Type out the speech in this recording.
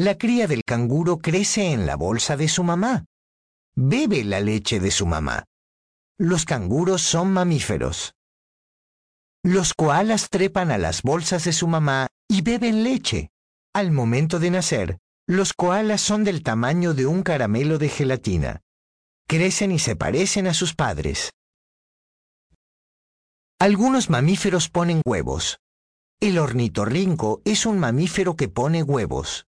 La cría del canguro crece en la bolsa de su mamá. Bebe la leche de su mamá. Los canguros son mamíferos. Los koalas trepan a las bolsas de su mamá y beben leche. Al momento de nacer, los koalas son del tamaño de un caramelo de gelatina. Crecen y se parecen a sus padres. Algunos mamíferos ponen huevos. El ornitorrinco es un mamífero que pone huevos.